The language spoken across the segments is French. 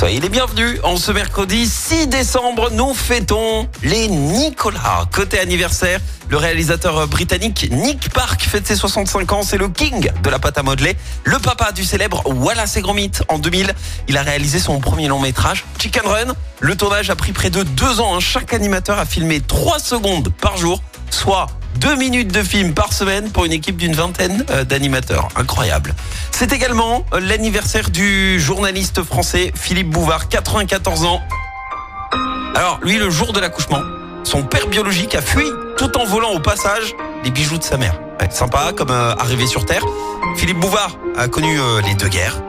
Soyez les bienvenus. En ce mercredi 6 décembre, nous fêtons les Nicolas. Côté anniversaire, le réalisateur britannique Nick Park fête ses 65 ans. C'est le king de la pâte à modeler. Le papa du célèbre Wallace et Gromit. En 2000, il a réalisé son premier long métrage, Chicken Run. Le tournage a pris près de deux ans. Chaque animateur a filmé 3 secondes par jour, soit deux minutes de film par semaine pour une équipe d'une vingtaine euh, d'animateurs. Incroyable. C'est également euh, l'anniversaire du journaliste français Philippe Bouvard, 94 ans. Alors, lui, le jour de l'accouchement, son père biologique a fui tout en volant au passage les bijoux de sa mère. Sympa, comme euh, arrivé sur Terre. Philippe Bouvard a connu les deux guerres.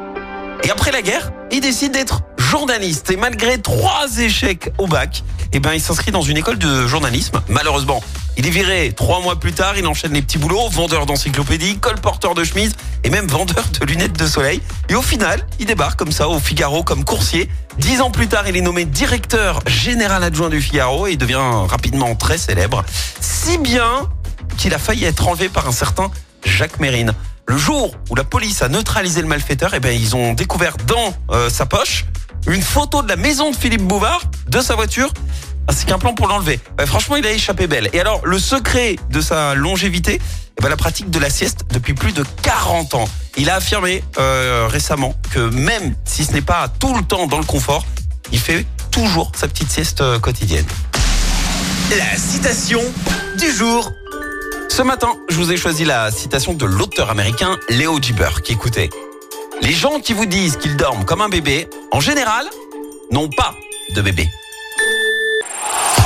Et après la guerre, il décide d'être journaliste. Et malgré trois échecs au bac, eh ben, il s'inscrit dans une école de journalisme. Malheureusement, il est viré trois mois plus tard, il enchaîne les petits boulots, vendeur d'encyclopédie, colporteur de chemise et même vendeur de lunettes de soleil. Et au final, il débarque comme ça au Figaro comme coursier. Dix ans plus tard, il est nommé directeur général adjoint du Figaro et il devient rapidement très célèbre. Si bien qu'il a failli être enlevé par un certain Jacques Mérine. Le jour où la police a neutralisé le malfaiteur, eh ben, ils ont découvert dans euh, sa poche une photo de la maison de Philippe Bouvard, de sa voiture ainsi qu'un plan pour l'enlever. franchement, il a échappé belle. Et alors, le secret de sa longévité, ben, la pratique de la sieste depuis plus de 40 ans. Il a affirmé euh, récemment que même si ce n'est pas tout le temps dans le confort, il fait toujours sa petite sieste euh, quotidienne. La citation du jour. Ce matin, je vous ai choisi la citation de l'auteur américain Léo Gibber qui écoutait Les gens qui vous disent qu'ils dorment comme un bébé, en général, n'ont pas de bébé.